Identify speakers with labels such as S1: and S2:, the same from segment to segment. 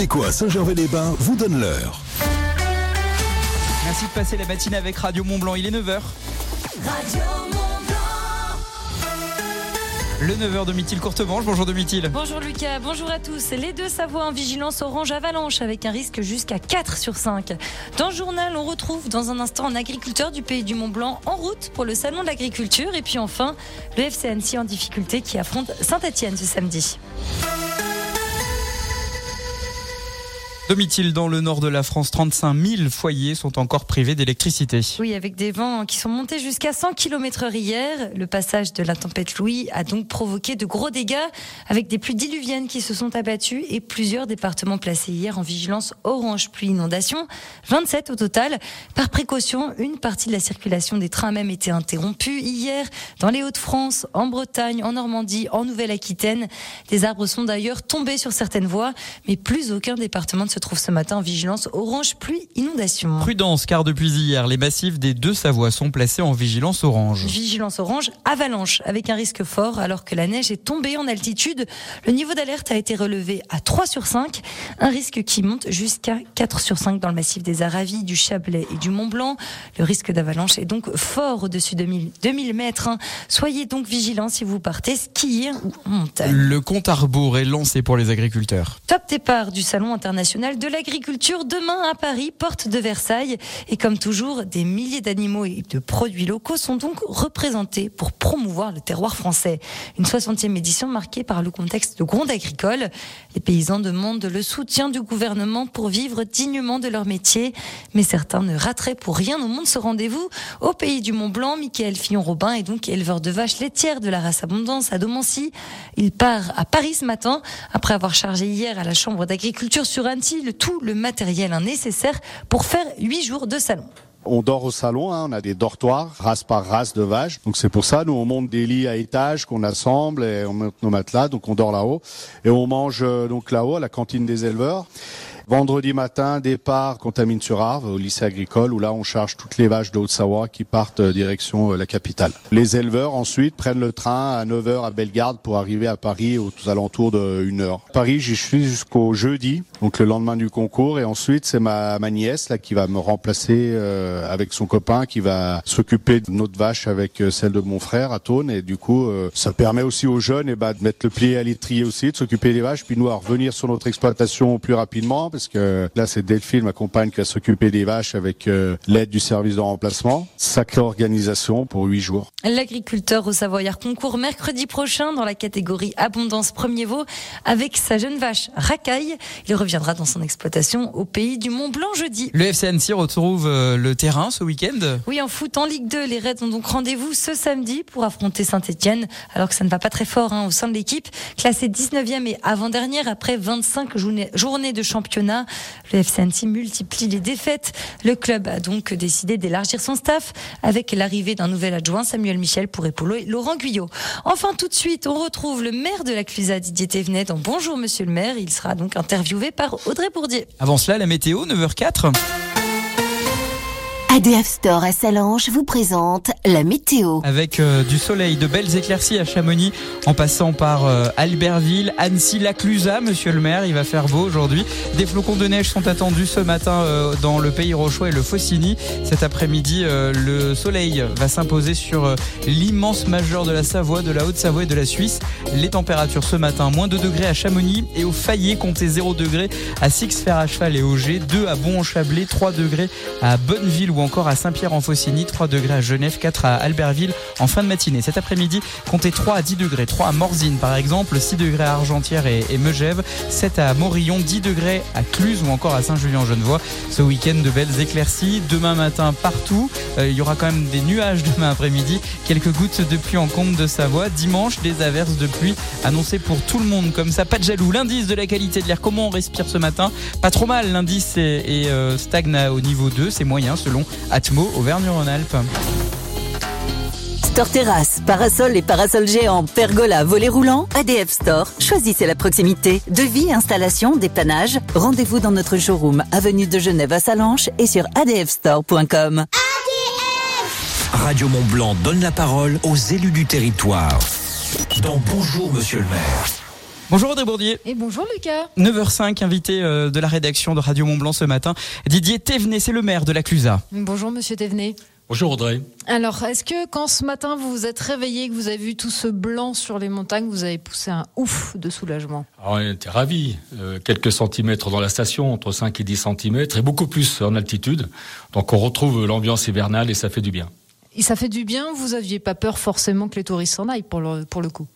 S1: Et quoi, Saint-Gervais-les-Bains vous donne l'heure.
S2: Merci de passer la matinée avec Radio Mont Blanc. Il est 9h. Le 9h de Mithil Courtemanche. Bonjour de Mithil.
S3: Bonjour Lucas, bonjour à tous. Les deux Savoies en vigilance orange avalanche avec un risque jusqu'à 4 sur 5. Dans le journal, on retrouve dans un instant un agriculteur du pays du Mont Blanc en route pour le salon de l'agriculture. Et puis enfin, le FCNC en difficulté qui affronte Saint-Etienne ce samedi.
S2: Domitil, dans le nord de la France, 35 000 foyers sont encore privés d'électricité.
S3: Oui, avec des vents qui sont montés jusqu'à 100 km heure hier. Le passage de la tempête Louis a donc provoqué de gros dégâts avec des pluies diluviennes qui se sont abattues et plusieurs départements placés hier en vigilance orange pluie inondation. 27 au total. Par précaution, une partie de la circulation des trains a même été interrompue hier dans les Hauts-de-France, en Bretagne, en Normandie, en Nouvelle-Aquitaine. Des arbres sont d'ailleurs tombés sur certaines voies, mais plus aucun département ne se trouve ce matin en vigilance orange pluie inondation.
S2: Prudence, car depuis hier, les massifs des deux Savoies sont placés en vigilance orange.
S3: Vigilance orange avalanche avec un risque fort alors que la neige est tombée en altitude. Le niveau d'alerte a été relevé à 3 sur 5, un risque qui monte jusqu'à 4 sur 5 dans le massif des Aravis, du Chablais et du Mont Blanc. Le risque d'avalanche est donc fort au-dessus de 2000, mètres. Hein. Soyez donc vigilants si vous partez skier ou en montagne.
S2: Le compte à rebours est lancé pour les agriculteurs.
S3: Top départ du Salon international de l'agriculture demain à Paris, porte de Versailles. Et comme toujours, des milliers d'animaux et de produits locaux sont donc représentés pour promouvoir le terroir français. Une 60e édition marquée par le contexte de gronde agricole. Les paysans demandent le soutien du gouvernement pour vivre dignement de leur métier. Mais certains ne rateraient pour rien au monde ce rendez-vous. Au pays du Mont Blanc, Michael Fillon-Robin est donc éleveur de vaches laitières de la race Abondance à Domancy. Il part à Paris ce matin après avoir chargé hier à la Chambre d'agriculture sur Annecy tout le matériel nécessaire pour faire huit jours de salon?
S4: On dort au salon, hein, on a des dortoirs, race par race de vaches. Donc c'est pour ça, nous on monte des lits à étage qu'on assemble et on monte nos matelas, donc on dort là-haut. Et on mange euh, donc là-haut à la cantine des éleveurs. Vendredi matin, départ Contamine-sur-Arve au lycée agricole où là on charge toutes les vaches de qui partent euh, direction euh, la capitale. Les éleveurs ensuite prennent le train à 9h à Bellegarde pour arriver à Paris aux alentours de 1h. Paris, j'y suis jusqu'au jeudi, donc le lendemain du concours et ensuite c'est ma, ma nièce là qui va me remplacer euh, avec son copain qui va s'occuper de notre vache avec celle de mon frère à Tône et du coup ça permet aussi aux jeunes et eh ben, de mettre le pied à l'étrier aussi, de s'occuper des vaches puis nous à revenir sur notre exploitation plus rapidement parce que là c'est Delphine, ma compagne, qui va s'occuper des vaches avec euh, l'aide du service de remplacement. Sacrée organisation pour huit jours.
S3: L'agriculteur au Savoyard concourt mercredi prochain dans la catégorie abondance premier veau avec sa jeune vache Racaille. Il reviendra dans son exploitation au pays du Mont Blanc jeudi.
S2: Le FCNC retrouve euh, le terrain ce week-end
S3: Oui, en foot en Ligue 2, les Reds ont donc rendez-vous ce samedi pour affronter Saint-Etienne, alors que ça ne va pas très fort hein, au sein de l'équipe. Classée 19e et avant-dernière après 25 journées de championnat le FCNC multiplie les défaites. Le club a donc décidé d'élargir son staff avec l'arrivée d'un nouvel adjoint, Samuel Michel, pour épauler Laurent Guyot. Enfin, tout de suite, on retrouve le maire de la Clusa, Didier Thévenet, dans Bonjour Monsieur le maire. Il sera donc interviewé par
S2: Avant cela, la météo, 9h04.
S5: ADF Store à Salange vous présente la météo.
S2: Avec euh, du soleil, de belles éclaircies à Chamonix, en passant par euh, Albertville, Annecy, Laclusa, monsieur le maire, il va faire beau aujourd'hui. Des flocons de neige sont attendus ce matin euh, dans le pays Rochois et le Faucigny. Cet après-midi, le soleil va s'imposer sur l'immense majeur de la Savoie, de la Haute-Savoie et de la Suisse. Les températures ce matin, moins 2 degrés à Chamonix et au Fayet, comptez 0 degrés à Six-Fer à Cheval et Auger, 2 à Bon-en-Chablais, 3 degrés à Bonneville encore à Saint-Pierre-en-Faucigny, 3 degrés à Genève, 4 à Albertville en fin de matinée. Cet après-midi, comptez 3 à 10 degrés, 3 à Morzine par exemple, 6 degrés à Argentière et, Megève, 7 à Morillon, 10 degrés à Cluse ou encore à Saint-Julien-Genevois. Ce week-end de belles éclaircies, demain matin partout. Euh, il y aura quand même des nuages demain après-midi, quelques gouttes de pluie en compte de Savoie. Dimanche, des averses de pluie annoncées pour tout le monde comme ça. Pas de jaloux. L'indice de la qualité de l'air, comment on respire ce matin? Pas trop mal. L'indice est, euh, stagne au niveau 2, c'est moyen selon Atmo Auvergne-Rhône-Alpes.
S5: Store Terrasse, parasol et parasol géant, pergola, volet roulant, ADF Store. Choisissez la proximité. Devis, installation, dépannage. Rendez-vous dans notre showroom, avenue de Genève à Salanches et sur adfstore.com.
S1: ADF Radio Mont Blanc donne la parole aux élus du territoire. Dans Bonjour Monsieur le maire.
S2: Bonjour Audrey Bourdier.
S6: Et bonjour Lucas.
S2: 9h05, invité euh, de la rédaction de Radio Mont-Blanc ce matin. Didier Thévenet, c'est le maire de la Clusa.
S6: Bonjour Monsieur Thévenet.
S7: Bonjour Audrey.
S6: Alors, est-ce que quand ce matin vous vous êtes réveillé, que vous avez vu tout ce blanc sur les montagnes, vous avez poussé un ouf de soulagement?
S7: Alors, On était ravis. Euh, quelques centimètres dans la station, entre 5 et 10 centimètres, et beaucoup plus en altitude. Donc on retrouve l'ambiance hivernale et ça fait du bien.
S6: Et ça fait du bien, vous aviez pas peur forcément que les touristes s'en aillent pour le, pour le coup?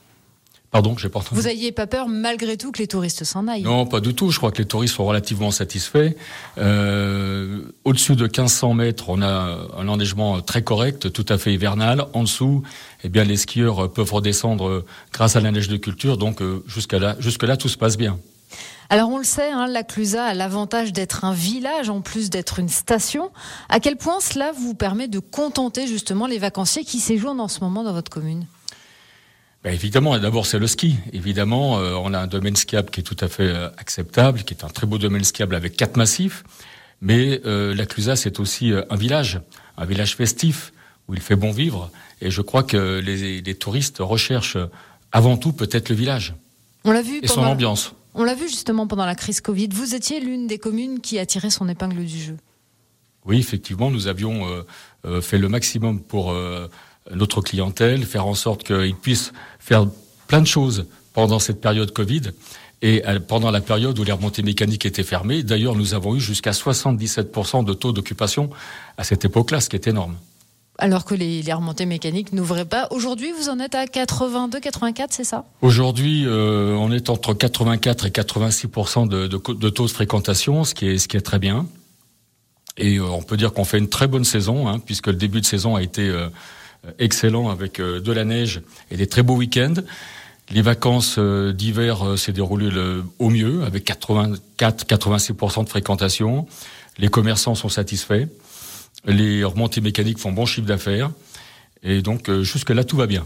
S7: Pardon, j'ai pas entendu.
S6: Vous aviez pas peur malgré tout que les touristes s'en aillent
S7: Non, pas du tout. Je crois que les touristes sont relativement satisfaits. Euh, Au-dessus de 1500 mètres, on a un enneigement très correct, tout à fait hivernal. En dessous, eh bien, les skieurs peuvent redescendre grâce à la neige de culture. Donc euh, jusqu'à là, jusque là, tout se passe bien.
S6: Alors on le sait, hein, la Clusa a l'avantage d'être un village en plus d'être une station. À quel point cela vous permet de contenter justement les vacanciers qui séjournent en ce moment dans votre commune?
S7: Ben, évidemment, d'abord c'est le ski. Évidemment, euh, on a un domaine skiable qui est tout à fait euh, acceptable, qui est un très beau domaine skiable avec quatre massifs. Mais euh, la Clusa, c'est aussi euh, un village, un village festif où il fait bon vivre. Et je crois que les, les touristes recherchent avant tout peut-être le village
S6: On l'a vu
S7: et son ambiance.
S6: On l'a vu justement pendant la crise Covid. Vous étiez l'une des communes qui a tiré son épingle du jeu.
S7: Oui, effectivement, nous avions euh, euh, fait le maximum pour euh, notre clientèle, faire en sorte qu'ils puissent faire plein de choses pendant cette période Covid et euh, pendant la période où les remontées mécaniques étaient fermées. D'ailleurs, nous avons eu jusqu'à 77% de taux d'occupation à cette époque-là, ce qui est énorme.
S6: Alors que les, les remontées mécaniques n'ouvraient pas. Aujourd'hui, vous en êtes à 82, 84, c'est ça?
S7: Aujourd'hui, euh, on est entre 84 et 86 de, de, co- de taux de fréquentation, ce qui est, ce qui est très bien. Et euh, on peut dire qu'on fait une très bonne saison, hein, puisque le début de saison a été euh, excellent avec euh, de la neige et des très beaux week-ends. Les vacances euh, d'hiver euh, s'est déroulées au mieux, avec 84-86 de fréquentation. Les commerçants sont satisfaits. Les remontées mécaniques font bon chiffre d'affaires. Et donc, euh, jusque-là, tout va bien.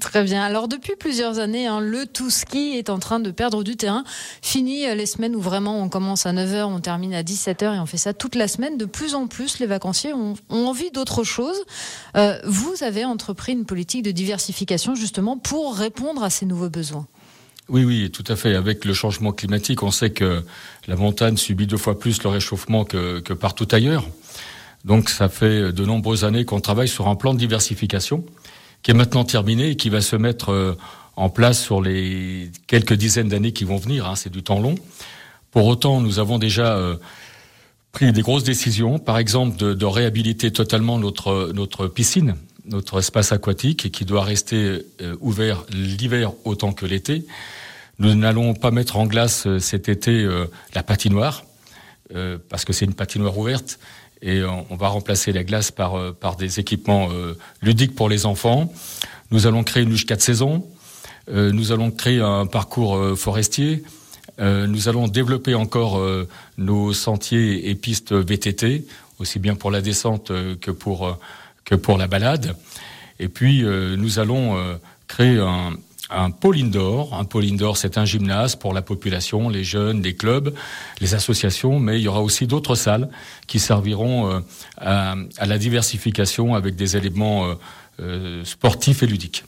S6: Très bien. Alors depuis plusieurs années, hein, le tout ski est en train de perdre du terrain. Fini euh, les semaines où vraiment on commence à 9h, on termine à 17h et on fait ça toute la semaine. De plus en plus, les vacanciers ont, envie d'autre chose. Euh, vous avez entrepris une politique de diversification justement pour répondre à ces nouveaux besoins.
S7: Oui, oui, tout à fait. Avec le changement climatique, on sait que la montagne subit deux fois plus le réchauffement que partout ailleurs. Donc ça fait de nombreuses années qu'on travaille sur un plan de diversification qui est maintenant terminé et qui va se mettre euh, en place sur les quelques dizaines d'années qui vont venir. hein. C'est du temps long. Pour autant, nous avons déjà euh, pris des grosses décisions, par exemple de, réhabiliter totalement notre, notre piscine, notre espace aquatique, qui doit rester euh, ouvert l'hiver autant que l'été. Nous n'allons pas mettre en glace cet été la patinoire, parce que c'est une patinoire ouverte, et on, va remplacer la glace par, euh, des équipements euh, ludiques pour les enfants. Nous allons créer une luge 4 saisons, euh, nous allons créer un parcours forestier, nous allons développer encore nos sentiers et pistes VTT, aussi bien pour la descente que pour, la balade. Et puis, nous allons créer un, un pôle indoor. Un pôle indoor, c'est un gymnase pour la population, les jeunes, les clubs, les associations, mais il y aura aussi d'autres salles qui serviront euh, à, la diversification avec des éléments euh, euh, sportifs et ludiques.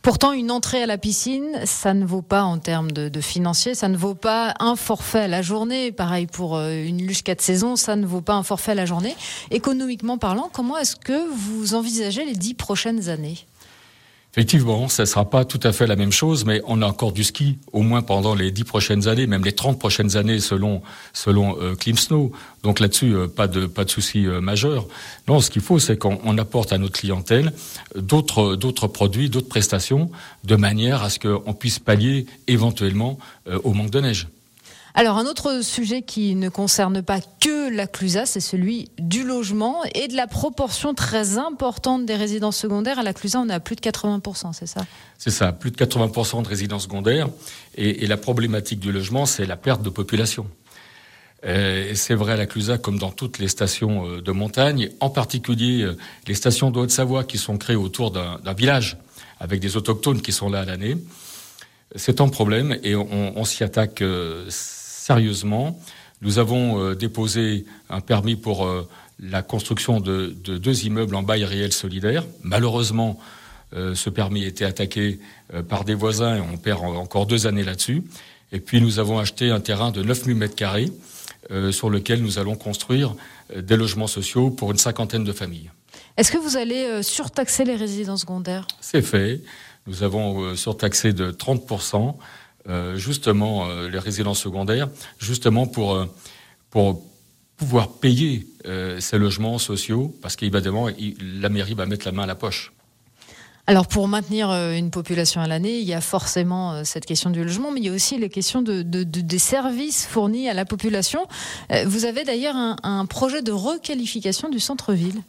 S6: Pourtant, une entrée à la piscine, ça ne vaut pas en termes de, de financier, ça ne vaut pas un forfait à la journée. Pareil pour une luge 4 saisons, ça ne vaut pas un forfait à la journée. Économiquement parlant, comment est-ce que vous envisagez les dix prochaines années?
S7: Effectivement, ça ne sera pas tout à fait la même chose, mais on a encore du ski, au moins pendant les dix prochaines années, même les 30 prochaines années selon selon euh, Klimsnow. Donc là-dessus, euh, pas de pas de souci euh, majeur. Non, ce qu'il faut, c'est qu'on on apporte à notre clientèle euh, d'autres d'autres produits, d'autres prestations, de manière à ce qu'on puisse pallier éventuellement au manque de neige.
S6: Alors, un autre sujet qui ne concerne pas que la Clusa, c'est celui du logement et de la proportion très importante des résidences secondaires. À la Clusa, on à plus de 80%, c'est ça?
S7: C'est ça, plus de 80% de résidences secondaires. Et, la problématique du logement, c'est la perte de population. Euh, et c'est vrai à la Clusa comme dans toutes les stations euh, de montagne, en particulier euh, les stations de Haute-Savoie qui sont créées autour d'un village avec des autochtones qui sont là à l'année. C'est un problème et on, s'y attaque sérieusement. Nous avons euh, déposé un permis pour euh, la construction de, de deux immeubles en bail réel solidaire. Malheureusement, ce permis a été attaqué par des voisins et on perd encore deux années là-dessus. Et puis nous avons acheté un terrain de 9000 mètres carrés sur lequel nous allons construire des logements sociaux pour une cinquantaine de familles.
S6: Est-ce que vous allez surtaxer les résidences secondaires?
S7: C'est fait. Nous avons surtaxé de 30% justement les résidences secondaires, justement pour, pour pouvoir payer euh, ces logements sociaux, parce qu'évidemment, la mairie va mettre la main à la poche.
S6: Alors pour maintenir euh, une population à l'année, il y a forcément euh, cette question du logement, mais il y a aussi les questions de, des services fournis à la population. Vous avez d'ailleurs un, projet de requalification du centre-ville.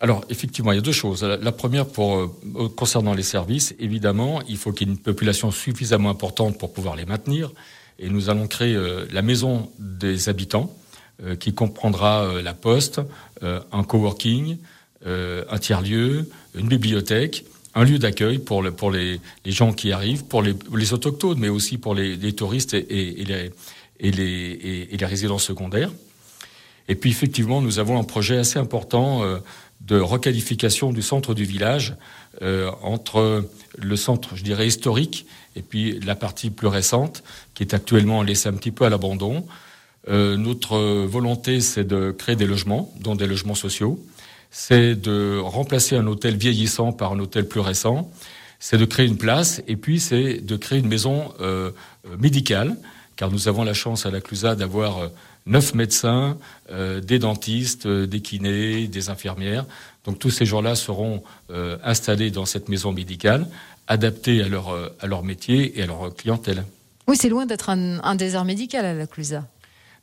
S7: Alors effectivement, il y a deux choses. La première, pour concernant les services, évidemment, il faut qu'il y ait une population suffisamment importante pour pouvoir les maintenir, et nous allons créer la maison des habitants euh, qui comprendra euh, la poste, euh, un coworking, un tiers-lieu, une bibliothèque, un lieu d'accueil pour, le, pour les, gens qui arrivent, pour les, les, autochtones, mais aussi pour les, les touristes et, et, les, et, les, et, les résidents secondaires. Et puis effectivement, nous avons un projet assez important de requalification du centre du village euh, entre le centre, je dirais, historique et puis la partie plus récente, qui est actuellement laissée un petit peu à l'abandon. Euh, notre volonté, c'est de créer des logements, dont des logements sociaux. C'est de remplacer un hôtel vieillissant par un hôtel plus récent. C'est de créer une place et puis c'est de créer une maison euh, médicale, car nous avons la chance à la Clusa d'avoir neuf médecins, des dentistes, des kinés, des infirmières. Donc tous ces gens-là seront installés dans cette maison médicale, adaptés à leur, à leur métier et à leur clientèle.
S6: Oui, c'est loin d'être un, un, désert médical à la Clusa.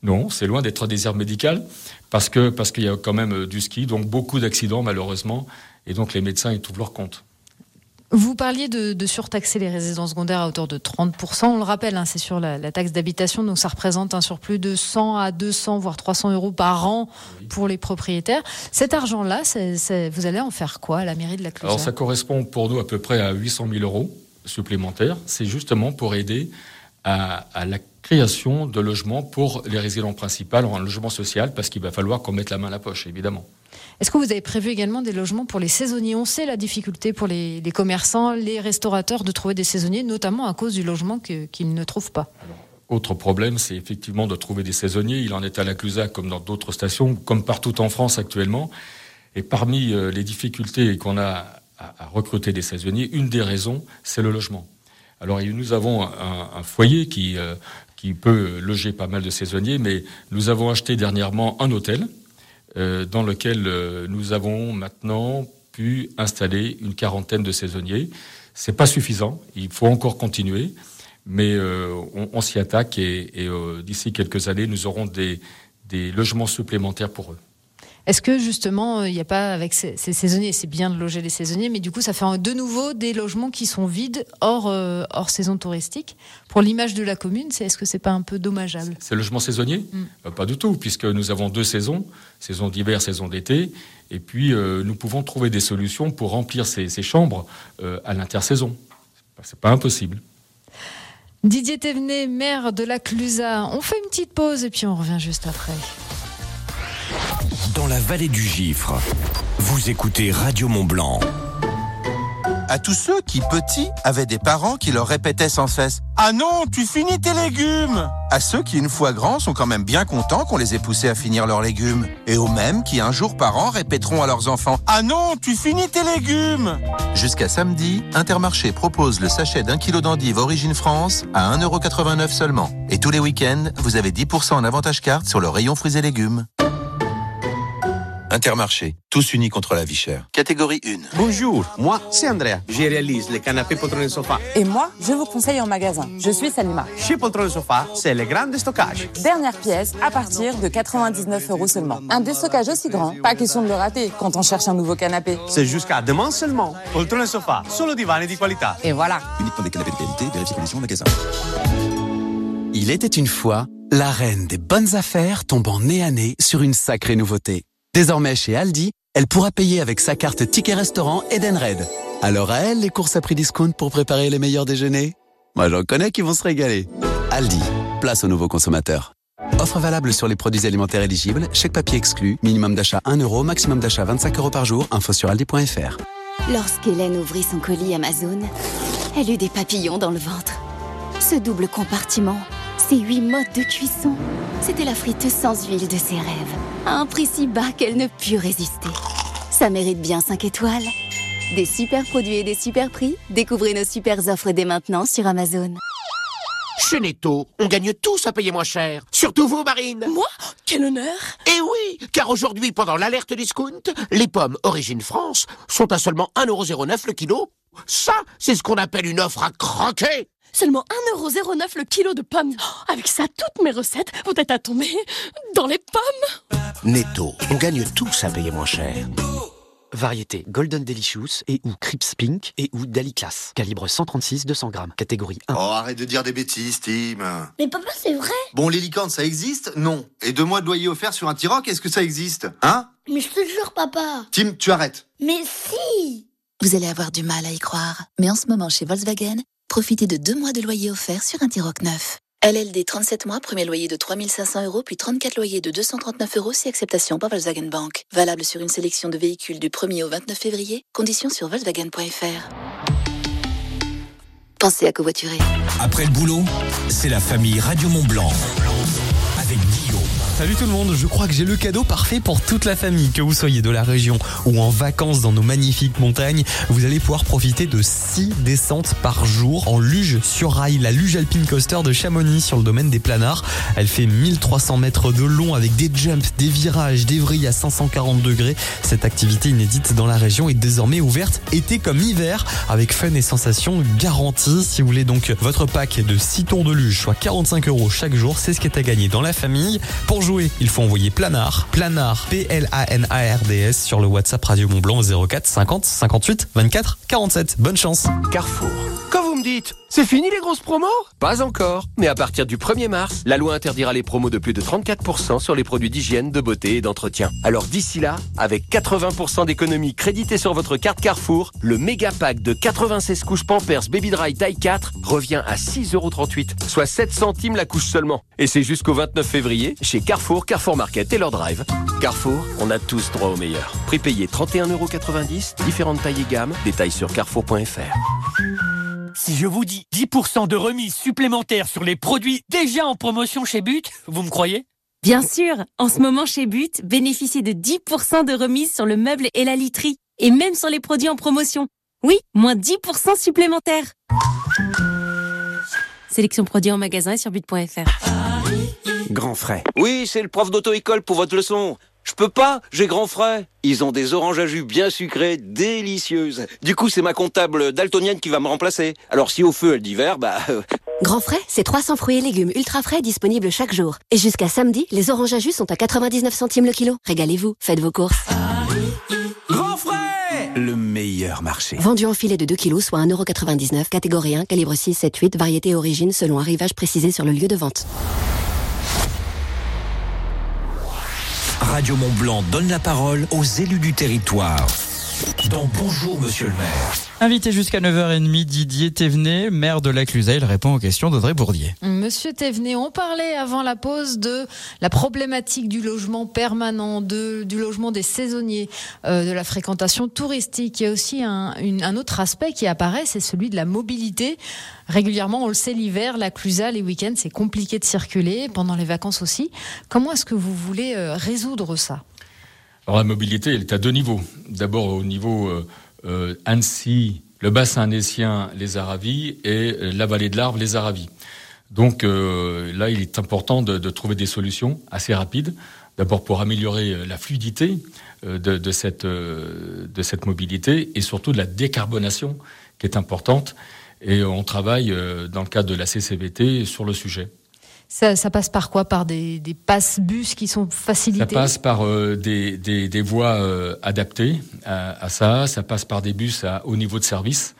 S7: Non, c'est loin d'être un désert médical parce que parce qu'il y a quand même euh, du ski, donc beaucoup d'accidents malheureusement, et donc les médecins ils trouvent leur compte.
S6: Vous parliez de, surtaxer les résidences secondaires à hauteur de 30%. On le rappelle, hein, c'est sur la, taxe d'habitation, donc ça représente un surplus de 100 à 200, voire 300 euros par an pour les propriétaires. Cet argent-là, vous allez en faire quoi à la mairie de la Clusaz
S7: Alors ça correspond pour nous à peu près à 800 000 euros supplémentaires. C'est justement pour aider à, à la création de logements pour les résidents principaux en logement social, parce qu'il va falloir qu'on mette la main à la poche, évidemment.
S6: Est-ce que vous avez prévu également des logements pour les saisonniers? On sait la difficulté pour les, commerçants, les restaurateurs de trouver des saisonniers, notamment à cause du logement qu'ils ne trouvent pas.
S7: autre problème, c'est effectivement de trouver des saisonniers. Il en est à la Clusa comme dans d'autres stations, comme partout en France actuellement. Et parmi euh, les difficultés qu'on a à recruter des saisonniers, une des raisons, c'est le logement. Alors nous avons un, foyer qui, euh, qui peut loger pas mal de saisonniers, mais nous avons acheté dernièrement un hôtel euh, dans lequel euh, nous avons maintenant pu installer une quarantaine de saisonniers. C'est pas suffisant, il faut encore continuer, mais on, s'y attaque et, d'ici quelques années, nous aurons des logements supplémentaires pour eux.
S6: Est-ce que justement, il n'y a pas avec ces, saisonniers, c'est bien de loger les saisonniers, mais du coup, ça fait de nouveau des logements qui sont vides hors, euh, hors saison touristique. Pour l'image de la commune, c'est, est-ce que c'est pas un peu dommageable?
S7: C'est logement saisonnier? Mm. euh, Pas du tout, puisque nous avons deux saisons, saison d'hiver, saison d'été, et puis euh, nous pouvons trouver des solutions pour remplir ces, ces chambres à l'intersaison. C'est pas impossible.
S6: Didier Thévenet, maire de la Clusa. On fait une petite pause et puis on revient juste après
S1: dans la vallée du Gifre. Vous écoutez Radio Mont Blanc.
S8: À tous ceux qui, petits, avaient des parents qui leur répétaient sans cesse Ah non, tu finis tes légumes À ceux qui, une fois grands, sont quand même bien contents qu'on les ait poussés à finir leurs légumes. Et aux mêmes qui, un jour par an, répéteront à leurs enfants Ah non, tu finis tes légumes Jusqu'à samedi, Intermarché propose le sachet d'un kilo d'endives Origine France à 1,89€ seulement. Et tous les week-ends, vous avez 10% en avantage carte sur le rayon fruits et légumes. Intermarché, tous unis contre la vie chère. Catégorie 1.
S9: Bonjour, moi c'est Andrea. Je réalise les canapés poltron sofa.
S10: Et moi, je vous conseille en magasin. Je suis Salima.
S9: Chez Poltron Sofa, c'est le grand déstockage.
S10: Dernière pièce à partir de 99 euros seulement. Un déstockage aussi grand, pas question de le rater quand on cherche un nouveau canapé.
S9: C'est jusqu'à demain seulement. Poltron Sofa, solo divan et de qualité.
S10: Et voilà.
S11: Uniquement des canapés de qualité, vérifiez conditions en magasin. Il était une fois, la reine des bonnes affaires tombant nez à nez sur une sacrée nouveauté. Désormais, chez Aldi, elle pourra payer avec sa carte Ticket Restaurant Edenred. Alors à elle, les courses à prix discount pour préparer les meilleurs déjeuners Moi, j'en connais qui vont se régaler. Aldi, place aux nouveaux consommateurs. Offre valable sur les produits alimentaires éligibles, chèque papier exclu, minimum d'achat 1 euro, maximum d'achat 25 euros par jour, info sur aldi.fr.
S12: Lorsqu'Hélène ouvrit son colis Amazon, elle eut des papillons dans le ventre. Ce double compartiment, ces huit modes de cuisson, c'était la frite sans huile de ses rêves, à un prix si bas qu'elle ne put résister. Ça mérite bien 5 étoiles. Des super produits et des super prix, découvrez nos super offres dès maintenant sur Amazon.
S13: Chez Netto, on gagne tous à payer moins cher. Surtout vous, Marine.
S14: Moi Quel honneur
S13: Eh oui, car aujourd'hui, pendant l'alerte discount, les pommes Origine France sont à seulement 1,09€ le kilo. Ça, c'est ce qu'on appelle une offre à croquer.
S14: Seulement 1,09€ le kilo de pommes. Oh, avec ça, toutes mes recettes vont être à tomber dans les pommes.
S13: Netto, on gagne tous à payer moins cher.
S15: Variété Golden Delicious et ou Crips Pink et ou Dali Class. Calibre 136 200 grammes. Catégorie 1.
S16: Oh, arrête de dire des bêtises, Tim.
S14: Mais papa, c'est vrai.
S16: Bon, les licornes, ça existe? Non. Et deux mois de loyer offert sur un T-Roc, est-ce que ça existe? Hein?
S14: Mais je te jure, papa.
S16: Tim, tu arrêtes.
S14: Mais si
S17: Vous allez avoir du mal à y croire. Mais en ce moment, chez Volkswagen, profitez de deux mois de loyer offert sur un T-Roc neuf. LLD 37 mois, premier loyer de 3500 euros, puis 34 loyers de 239 euros si acceptation par Volkswagen Bank. Valable sur une sélection de véhicules du 1er au 29 février. Conditions sur Volkswagen.fr. Pensez à covoiturer.
S1: Après le boulot, c'est la famille Radio Mont Blanc.
S18: Salut tout le monde, je crois que j'ai le cadeau parfait pour toute la famille. Que vous soyez de la région ou en vacances dans nos magnifiques montagnes, vous allez pouvoir profiter de 6 descentes par jour en luge sur rail, la luge alpine coaster de Chamonix sur le domaine des planards. Elle fait 1300 mètres de long avec des jumps, des virages, des vrilles à 540 degrés. Cette activité inédite dans la région est désormais ouverte été comme hiver avec fun et sensations garanties. Si vous voulez donc votre pack de 6 tours de luge, soit 45 euros chaque jour, c'est ce qui est à gagner dans la famille. Jouer, il faut envoyer Planard, Planard, P-L-A-N-A-R-D-S sur le WhatsApp Radio Mont Blanc 04 50 58 24 47. Bonne chance.
S13: Carrefour. C'est fini les grosses promos? Pas encore. Mais à partir du 1er mars, la loi interdira les promos de plus de 34% sur les produits d'hygiène, de beauté et d'entretien. Alors d'ici là, avec 80% d'économies créditées sur votre carte Carrefour, le méga pack de 96 couches Pampers Baby Dry taille 4 revient à 6,38€, soit 7 centimes la couche seulement. Et c'est jusqu'au 29 février chez Carrefour, Carrefour Market et leur drive. Carrefour, on a tous droit au meilleur. Prix payé 31,90€, différentes tailles et gammes, détails sur carrefour.fr.
S19: Si je vous dis 10% de remise supplémentaire sur les produits déjà en promotion chez But, vous me croyez?
S20: Bien sûr, en ce moment chez But, bénéficiez de 10% de remise sur le meuble et la literie, et même sur les produits en promotion. Oui, moins 10% supplémentaires. Sélection produits en magasin et sur but.fr.
S13: Grand frais.
S21: Oui, c'est le prof d'auto-école pour votre leçon. Je peux pas, j'ai grand frais. Ils ont des oranges à jus bien sucrées, délicieuses. Du coup, c'est ma comptable daltonienne qui va me remplacer. Alors si au feu elle dit vert, bah... euh,
S22: Grand frais, c'est 300 fruits et légumes ultra frais disponibles chaque jour. Et jusqu'à samedi, les oranges à jus sont à 99 centimes le kilo. Régalez-vous, faites vos courses.
S13: Grand frais Le meilleur marché.
S22: Vendu en filet de 2 kilos, soit 1,99€, catégorie 1, calibre 6, 7, 8, variété et origine selon arrivage précisé sur le lieu de vente.
S1: Radio Mont Blanc donne la parole aux élus du territoire. Dans Bonjour Monsieur le maire.
S2: Invité jusqu'à 9h30, Didier Thévenet, maire de la Clusa, il répond aux questions d'Audrey Bourdier.
S6: Monsieur Thévenet, on parlait avant la pause de la problématique du logement permanent, de, du logement des saisonniers, euh, de la fréquentation touristique. Il y a aussi un, une- un autre aspect qui apparaît, c'est celui de la mobilité. Régulièrement, on le sait, l'hiver, la Clusa, les week-ends, c'est compliqué de circuler, pendant les vacances aussi. Comment est-ce que vous voulez euh, résoudre ça?
S7: La mobilité, elle est à deux niveaux. D'abord au niveau euh, euh, Annecy, le bassin annécien, les Aravis, et euh, la vallée de l'Arve, les Aravis. Donc là, il est important de, trouver des solutions assez rapides. D'abord pour améliorer la fluidité de, cette, mobilité et surtout de la décarbonation qui est importante. Et on travaille dans le cadre de la CCVT sur le sujet.
S6: Ça, ça passe par quoi Par des, des passes-bus qui sont facilités
S7: Ça passe par euh, des, des, des voies euh, adaptées à, à ça. Ça passe par des bus à haut niveau de service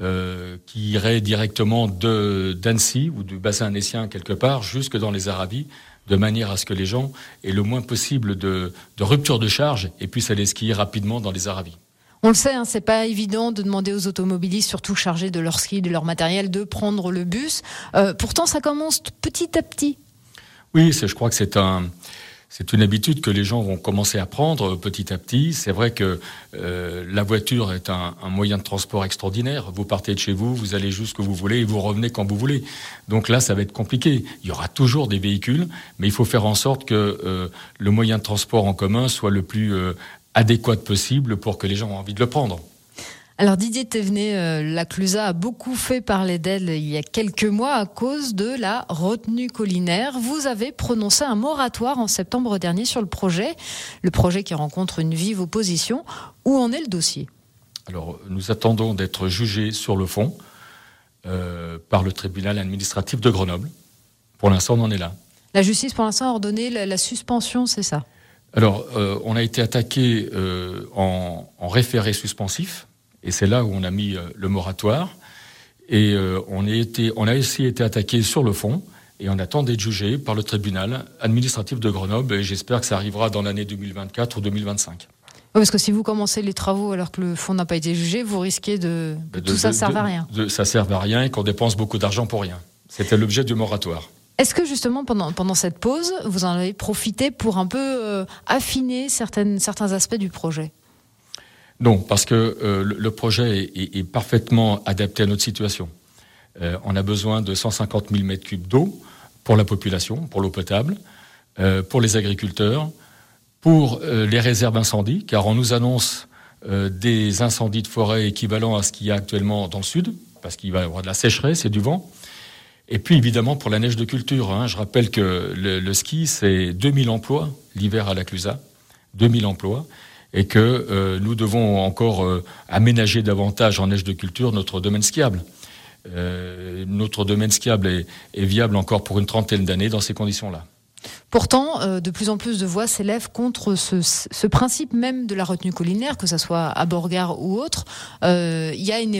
S7: euh, qui iraient directement de d'Annecy ou du bassin annécien quelque part jusque dans les Aravis, de manière à ce que les gens aient le moins possible de, de rupture de charge et puissent aller skier rapidement dans les Aravis.
S6: On le sait, hein, c'est pas évident de demander aux automobilistes, surtout chargés de leur ski, de leur matériel, de prendre le bus. Euh, pourtant, ça commence petit à petit.
S7: Oui, je crois que c'est un c'est une habitude que les gens vont commencer à prendre petit à petit. C'est vrai que euh, la voiture est un, moyen de transport extraordinaire. Vous partez de chez vous, vous allez jusqu'où vous voulez et vous revenez quand vous voulez. Donc là, ça va être compliqué. Il y aura toujours des véhicules, mais il faut faire en sorte que euh, le moyen de transport en commun soit le plus euh, adéquat possible pour que les gens aient envie de le prendre.
S6: Alors Didier Thévenet, euh, la Clusa a beaucoup fait parler d'elle il y a quelques mois à cause de la retenue collinaire. Vous avez prononcé un moratoire en septembre dernier sur le projet, le projet qui rencontre une vive opposition. Où en est le dossier?
S7: Alors nous attendons d'être jugés sur le fond euh, par le tribunal administratif de Grenoble. Pour l'instant, on en est là.
S6: La justice, pour l'instant, a ordonné la, suspension, c'est ça?
S7: Alors, euh, on a été attaqué en référé suspensif et c'est là où on a mis euh, le moratoire. Et euh, on, a été, on a aussi été attaqué sur le fond. Et on attend d'être jugé par le tribunal administratif de Grenoble. Et j'espère que ça arrivera dans l'année 2024 ou 2025.
S6: parce que si vous commencez les travaux alors que le fonds n'a pas été jugé, vous risquez de, que tout ça ne serve à rien.
S7: Ça ça serve à rien et qu'on dépense beaucoup d'argent pour rien. C'était l'objet du moratoire.
S6: Est-ce que justement pendant, pendant cette pause, vous en avez profité pour un peu euh, affiner certains aspects du projet?
S7: Non, parce que euh, le, projet est, parfaitement adapté à notre situation. Euh, on a besoin de 150 000 mètres cubes d'eau pour la population, pour l'eau potable, pour les agriculteurs, pour les réserves incendies, car on nous annonce des incendies de forêt équivalents à ce qu'il y a actuellement dans le sud, parce qu'il va y avoir de la sécheresse et du vent. Et puis évidemment pour la neige de culture. Hein. je rappelle que le, ski, c'est 2000 emplois l'hiver à la Clusa, 2000 emplois et que euh, nous devons encore euh, aménager davantage en neige de culture notre domaine skiable. Euh, notre domaine skiable est, est, viable encore pour une trentaine d'années dans ces conditions-là.
S6: Pourtant, euh, de plus en plus de voix s'élèvent contre ce, principe même de la retenue collinaire, que ce soit à Borgard ou autre. Euh, il y a une,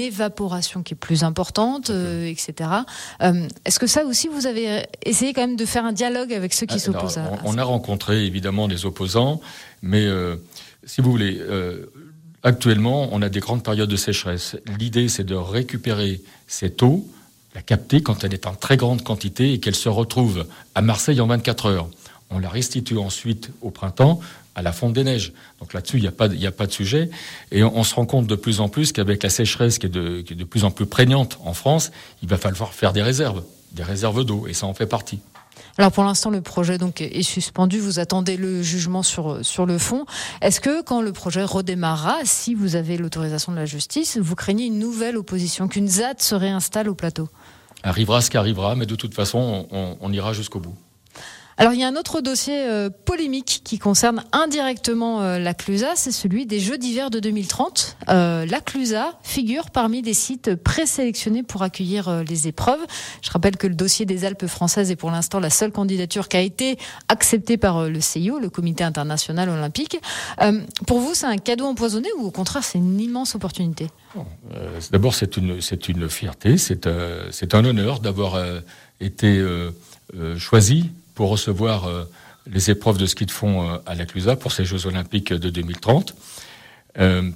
S6: évaporation qui est plus importante, euh, etc. Est-ce que ça aussi, vous avez essayé quand même de faire un dialogue avec ceux qui s'opposent à,
S7: on, on a rencontré évidemment des opposants, mais si vous voulez, actuellement, on a des grandes périodes de sécheresse. L'idée, c'est de récupérer cette eau la capter quand elle est en très grande quantité et qu'elle se retrouve à Marseille en 24 heures. On la restitue ensuite au printemps à la fonte des neiges. Donc là-dessus, il n'y a, pas, de sujet. Et on, se rend compte de plus en plus qu'avec la sécheresse qui est de plus en plus prégnante en France, il va falloir faire des réserves, des réserves d'eau, et ça en fait partie.
S6: Alors pour l'instant, le projet donc est suspendu. Vous attendez le jugement sur sur le fond. Est-ce que quand le projet redémarrera, si vous avez l'autorisation de la justice, vous craignez une nouvelle opposition, qu'une ZAD se réinstalle au plateau?
S7: Arrivera ce qui arrivera, mais de toute façon, on ira jusqu'au bout.
S6: Alors il y a un autre dossier euh, polémique qui concerne indirectement euh, la Clusa, c'est celui des Jeux d'hiver de 2030. Euh, la Clusa figure parmi des sites présélectionnés pour accueillir les épreuves. Je rappelle que le dossier des Alpes françaises est pour l'instant la seule candidature qui a été acceptée par le CIO, le Comité international olympique. pour vous, c'est un cadeau empoisonné ou au contraire c'est une immense opportunité?
S7: D'abord, c'est une, une fierté, c'est un honneur d'avoir été choisi pour recevoir euh, les épreuves de ski de fond euh, à la Clusa pour ces Jeux Olympiques de 2030. Euh,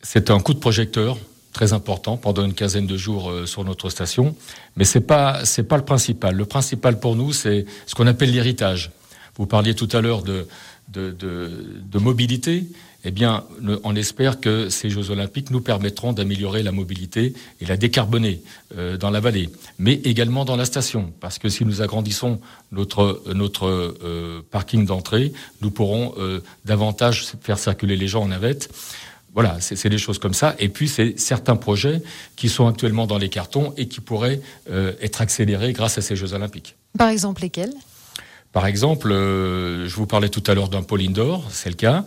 S7: c'est un coup de projecteur très important pendant une quinzaine de jours sur notre station, mais c'est pas pas le principal. Le principal pour nous, c'est ce qu'on appelle l'héritage. Vous parliez tout à l'heure de, de mobilité eh bien, on espère que ces Jeux Olympiques nous permettront d'améliorer la mobilité et la décarboner euh, dans la vallée, mais également dans la station, parce que si nous agrandissons notre, notre euh, parking d'entrée, nous pourrons euh, davantage faire circuler les gens en navette. Voilà, c'est des choses comme ça. Et puis, c'est certains projets qui sont actuellement dans les cartons et qui pourraient être accélérés grâce à ces Jeux Olympiques.
S6: Par exemple, lesquels?
S7: Par exemple, je vous parlais tout à l'heure d'un pôle indoor, c'est le cas.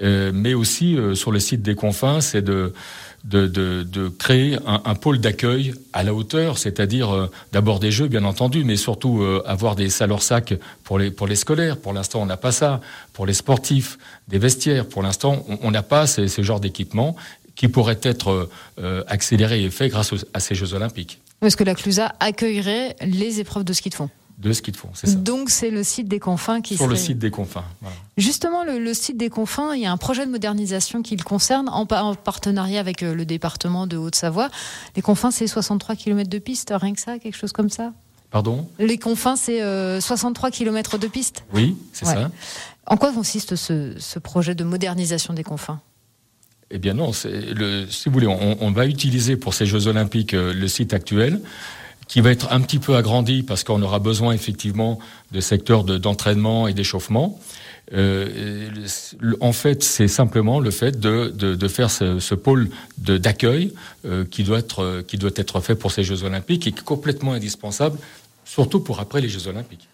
S7: Euh, mais aussi euh, sur le site des confins, c'est de, créer un, pôle d'accueil à la hauteur, c'est-à-dire euh, d'abord des jeux, bien entendu, mais surtout avoir des salles hors sac pour les, pour les scolaires. Pour l'instant, on n'a pas ça. Pour les sportifs, des vestiaires. Pour l'instant, on n'a pas ces genres d'équipements qui pourraient être accélérés et faits grâce à ces Jeux olympiques.
S6: Est-ce que la Clusa accueillerait les épreuves de ski de fond?
S7: De ski de fond, c'est ça.
S6: Donc c'est le site des confins qui
S7: Sur le site des confins.
S6: Justement, le, site des confins, il y a un projet de modernisation qui le concerne en, partenariat avec euh, le département de Haute-Savoie. Les confins, c'est 63 km de piste, rien que ça, quelque chose comme ça?
S7: Pardon?
S6: Les confins, c'est euh, 63 km de piste?
S7: Oui, c'est
S6: Ouais.
S7: ça.
S6: En quoi consiste ce, ce projet de modernisation des confins?
S7: Eh bien non, le, si vous voulez, on, on va utiliser pour ces Jeux Olympiques euh, le site actuel, qui va être un petit peu agrandi parce qu'on aura besoin effectivement de secteurs de- d'entraînement et d'échauffement. Euh, en fait, c'est simplement le fait de, de, de faire ce, ce pôle d'accueil euh, qui doit être euh, qui doit être fait pour ces Jeux Olympiques et qui est complètement indispensable, surtout pour après les Jeux Olympiques.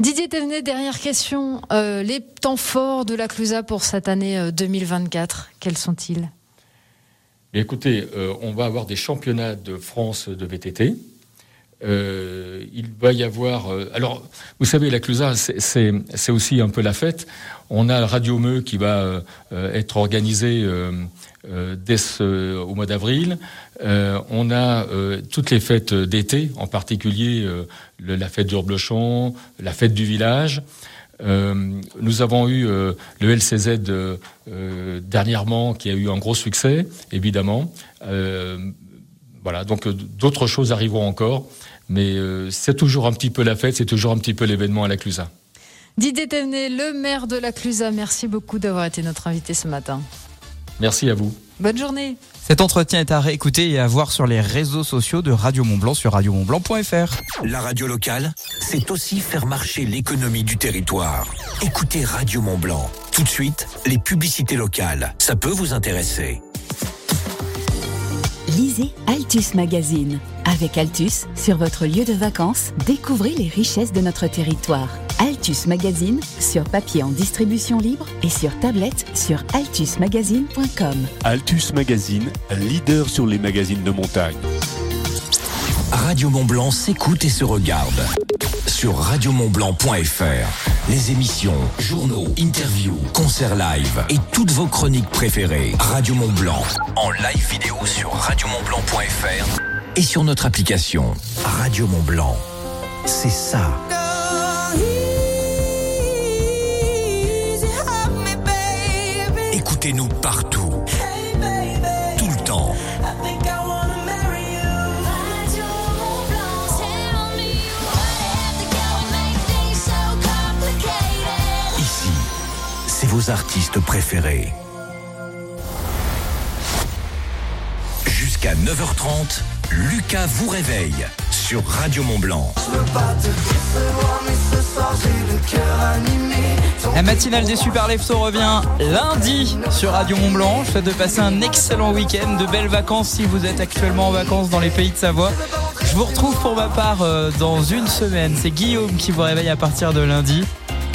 S6: Didier Thévenet, dernière question. Euh, les temps forts de la Clusa pour cette année euh, 2024, quels sont-ils?
S7: Écoutez, euh, on va avoir des championnats de France de VTT. Euh, il va y avoir. euh, alors, vous savez, la Clusa, c'est- aussi un peu la fête. On a Radio Meux qui va euh, être organisé euh, euh, dès ce- au mois d'avril. Euh, on a toutes les fêtes d'été, en particulier le- la fête d'Urblechon, la fête du village. Nous avons eu le LCZ dernièrement qui a eu un gros succès, évidemment. Voilà, donc d'autres choses arriveront encore, mais euh, c'est toujours un petit peu la fête, c'est toujours un petit peu l'événement à la Clusa.
S6: Didier Thévenet, le maire de la Clusa, merci beaucoup d'avoir été notre invité ce matin.
S7: Merci à vous.
S6: Bonne journée.
S2: Cet entretien est à réécouter et à voir sur les réseaux sociaux de Radio Montblanc sur radiomontblanc.fr.
S1: La radio locale, c'est aussi faire marcher l'économie du territoire. Écoutez Radio Mont Blanc. Tout de suite, les publicités locales. Ça peut vous intéresser.
S5: Lisez Altus Magazine. Avec Altus, sur votre lieu de vacances, découvrez les richesses de notre territoire. Altus Magazine, sur papier en distribution libre et sur tablette sur altusmagazine.com.
S23: Altus Magazine, leader sur les magazines de montagne.
S1: Radio Mont Blanc s'écoute et se regarde. Sur radiomontblanc.fr. Les émissions, journaux, interviews, concerts live et toutes vos chroniques préférées. Radio Mont Blanc. En live vidéo sur radiomontblanc.fr et sur notre application. Radio Mont Blanc. C'est ça. Écoutez-nous partout. Vos artistes préférés. Jusqu'à 9h30, Lucas vous réveille sur Radio Mont Blanc.
S2: La matinale des Super Leftos revient lundi sur Radio Mont Blanc. Je souhaite de passer un excellent week-end, de belles vacances si vous êtes actuellement en vacances dans les pays de Savoie. Je vous retrouve pour ma part euh, dans une semaine. C'est Guillaume qui vous réveille à partir de lundi.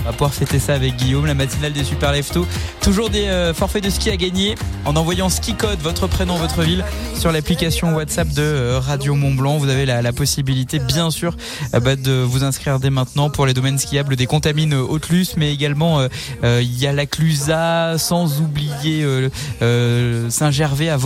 S2: On va pouvoir fêter ça avec Guillaume, la matinale des Super Leftos. Toujours des euh, forfaits de ski à gagner en envoyant ski code, votre prénom, votre ville sur l'application WhatsApp de euh, Radio Mont Blanc. Vous avez la, possibilité, bien sûr, euh, bah, de vous inscrire dès maintenant pour les domaines skiables des Contamines Haute-Luce, mais également il y a la Clusa, sans oublier Saint-Gervais, à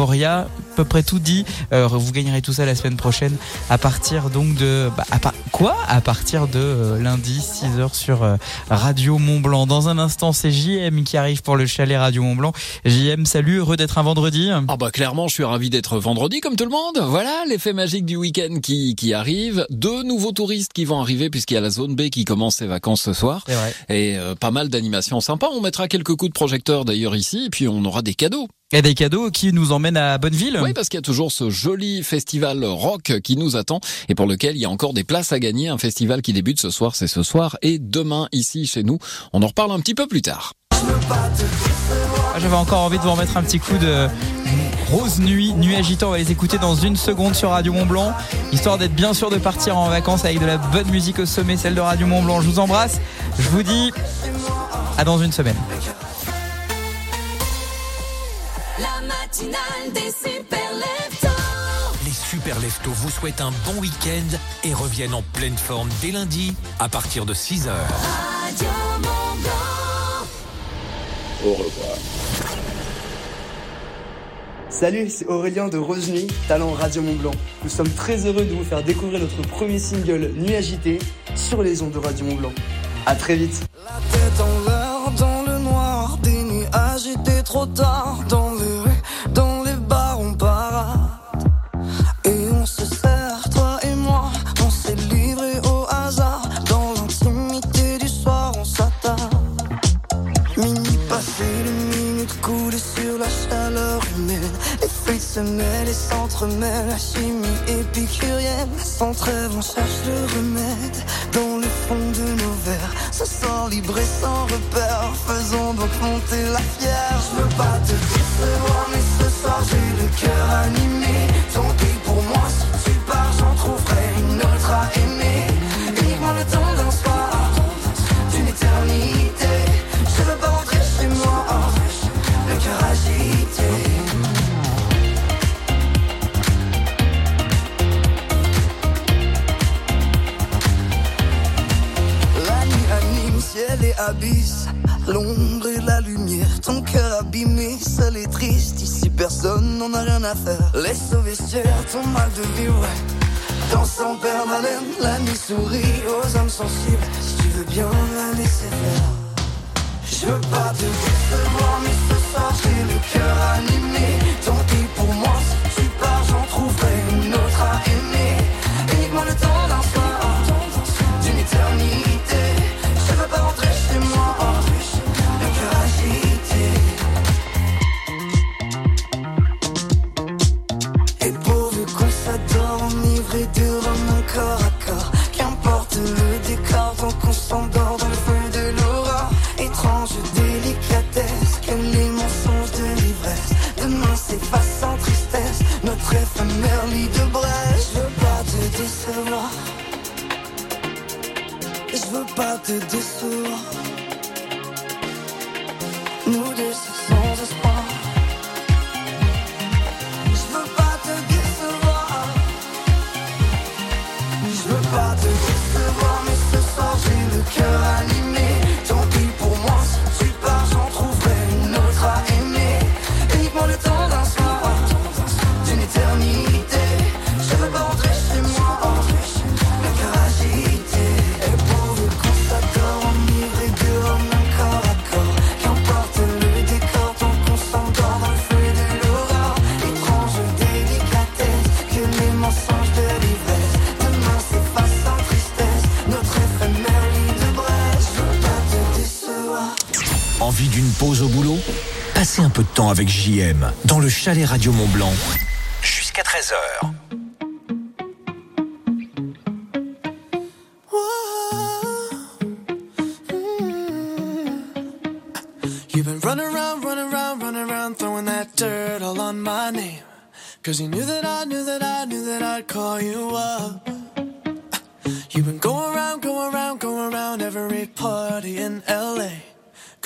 S2: peu près tout dit. Euh, vous gagnerez tout ça la semaine prochaine à partir donc de bah, à par- quoi? À partir de euh, lundi 6h sur euh, Radio Mont Blanc. Dans un instant, c'est JM qui arrive pour le chalet Radio Mont Blanc. JM, salut, heureux d'être un vendredi.
S24: Ah bah clairement, je suis ravi d'être vendredi comme tout le monde. Voilà l'effet magique du week-end qui, qui arrive. Deux nouveaux touristes qui vont arriver puisqu'il y a la zone B qui commence ses vacances ce soir. Et pas mal d'animations sympas. On mettra quelques coups de projecteur d'ailleurs ici et puis on aura des cadeaux.
S2: Et des cadeaux qui nous emmènent à Bonneville.
S24: Oui, parce qu'il y a toujours ce joli festival rock qui nous attend et pour lequel il y a encore des places à gagner. Un festival qui débute ce soir, c'est ce soir et demain ici chez nous. On en reparle un petit peu plus tard.
S2: Ah, J'avais encore envie de vous remettre un petit coup de Rose Nuit, Nuit Agitant. On va les écouter dans une seconde sur Radio Mont Blanc, histoire d'être bien sûr de partir en vacances avec de la bonne musique au sommet, celle de Radio Mont Blanc. Je vous embrasse. Je vous dis à dans une semaine.
S25: Matinale des super leftos.
S1: Les Super Leftos vous souhaitent un bon week-end et reviennent en pleine forme dès lundi à partir de 6h.
S25: Radio Mont Blanc.
S26: Au revoir.
S27: Salut, c'est Aurélien de Rose Nuit, talent Radio Mont Blanc. Nous sommes très heureux de vous faire découvrir notre premier single Nuit agitée sur les ondes de Radio Mont Blanc. À très vite.
S28: tête en l'air, dans le noir, des nuits agitées trop tard, dans se
S29: mêle et s'entremêle, la chimie épicurienne. Sans trêve, on cherche le remède dans le fond de nos verres. Se sent libre et sans repère, faisons donc monter la fière. Je veux pas te décevoir, mais ce soir j'ai le cœur à nous. la nuit sourit.
S1: avec JM dans le chalet Radio Mont Blanc jusqu'à 13h.
S29: You've been running around, running around, running around, throwing that dirt all on my name. Cause you knew that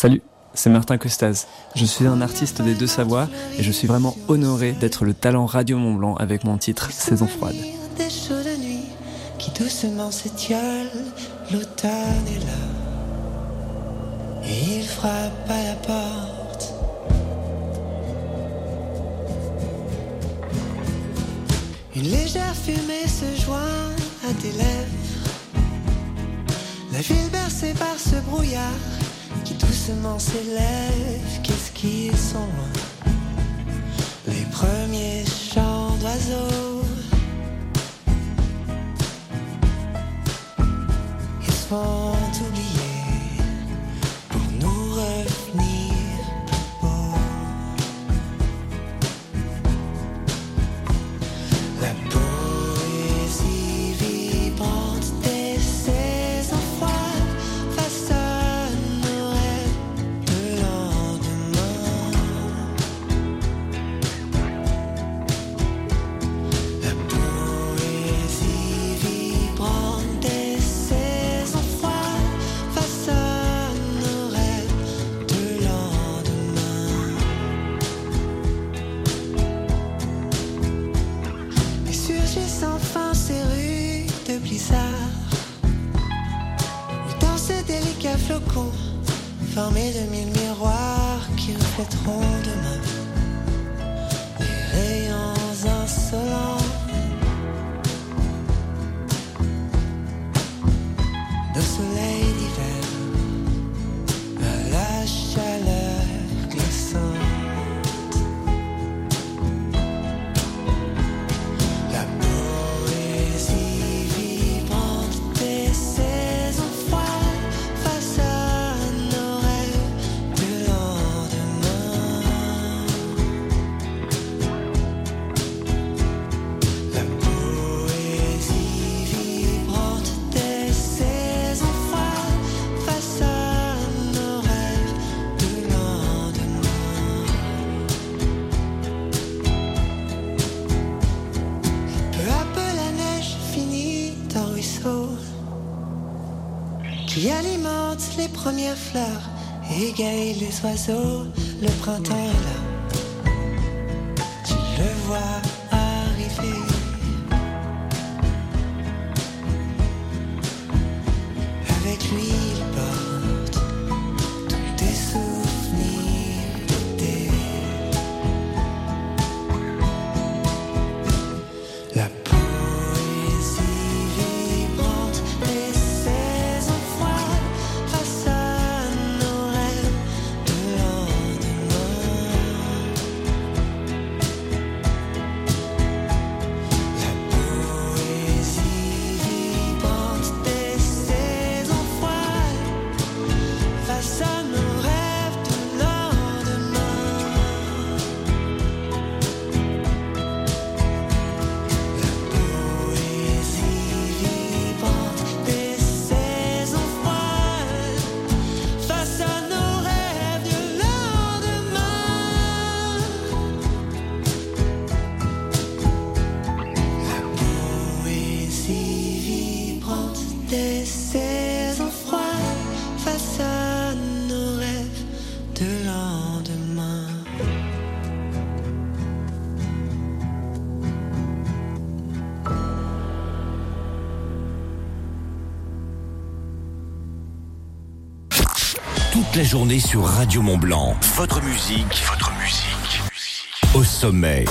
S30: Salut, c'est Martin Costaz. Je suis un artiste des deux Savoies et je suis vraiment honoré d'être le talent Radio Mont Blanc avec mon titre Saison froide.
S31: Des chaudes nuits qui doucement s'étiole, l'automne est là. Et il frappe à la porte. Une légère fumée se joint à tes lèvres. La ville bercée par ce brouillard qui doucement s'élève, qu'est-ce qu'ils sont? Les premiers chants d'oiseaux. Ils sont oubliés. formé de mille miroirs qui reflèteront demain les rayons insolents. première fleur égaye les oiseaux, le printemps est là.
S1: journée sur Radio Mont Blanc. Votre musique, votre musique. Au sommet.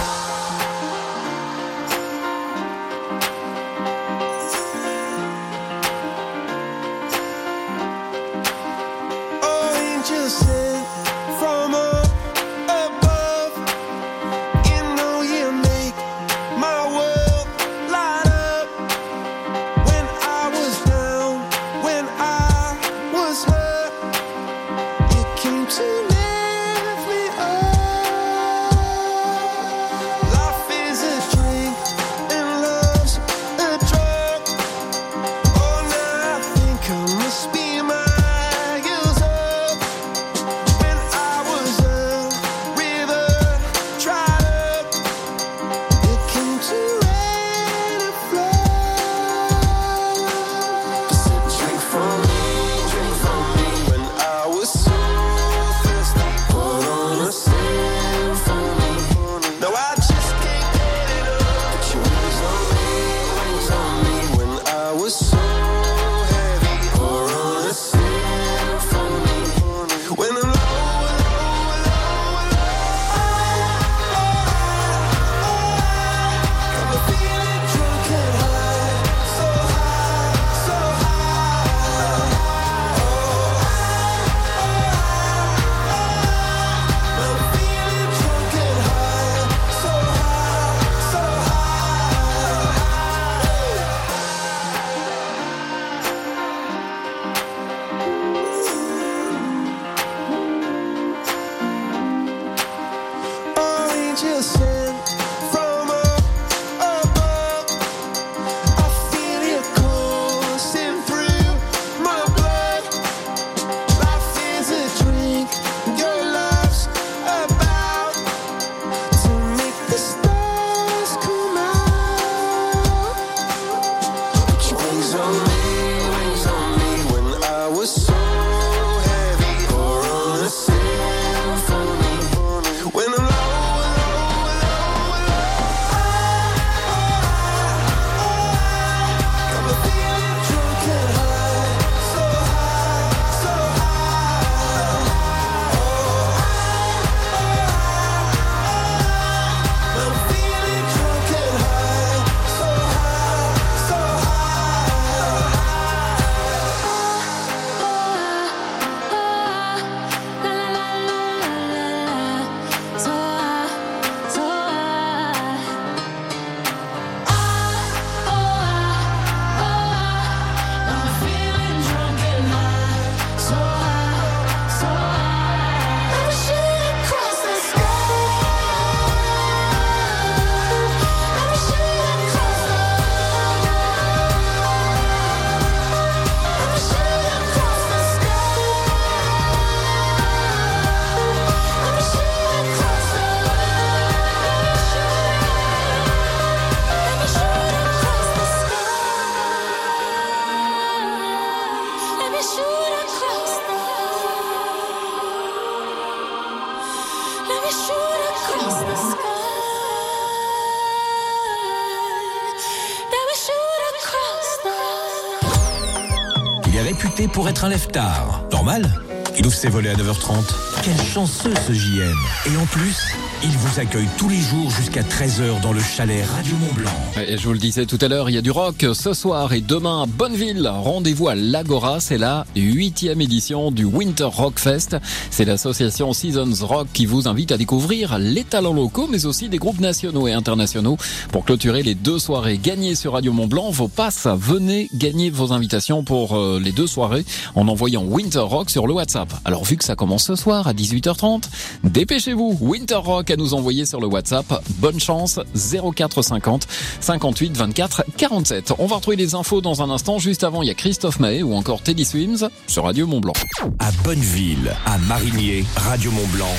S29: Pour
S1: être un lève-tard. Normal? Il ouvre ses volets à 9h30. Quel chanceux ce JM Et en plus, il vous accueille tous les jours jusqu'à 13h dans le chalet Radio Mont-Blanc.
S32: Et je vous le disais tout à l'heure, il y a du rock ce soir et demain à Bonneville. Rendez-vous à l'Agora, c'est la huitième édition du Winter Rock Fest. C'est l'association Seasons Rock qui vous invite à découvrir les talents locaux, mais aussi des groupes nationaux et internationaux. Pour clôturer les deux soirées gagnées sur Radio Mont Blanc, vos passes, venez gagner vos invitations pour euh, les deux soirées en envoyant Winter Rock sur le WhatsApp. Alors vu que ça commence ce soir à 18h30, dépêchez-vous, Winter Rock à nous envoyer sur le WhatsApp. Bonne chance, 0450 58 24 47. On va retrouver les infos dans un instant. Juste avant, il y a Christophe Mahé ou encore Teddy Swims sur Radio Mont Blanc.
S1: À Bonneville, à Marigné, Radio Mont-Blanc,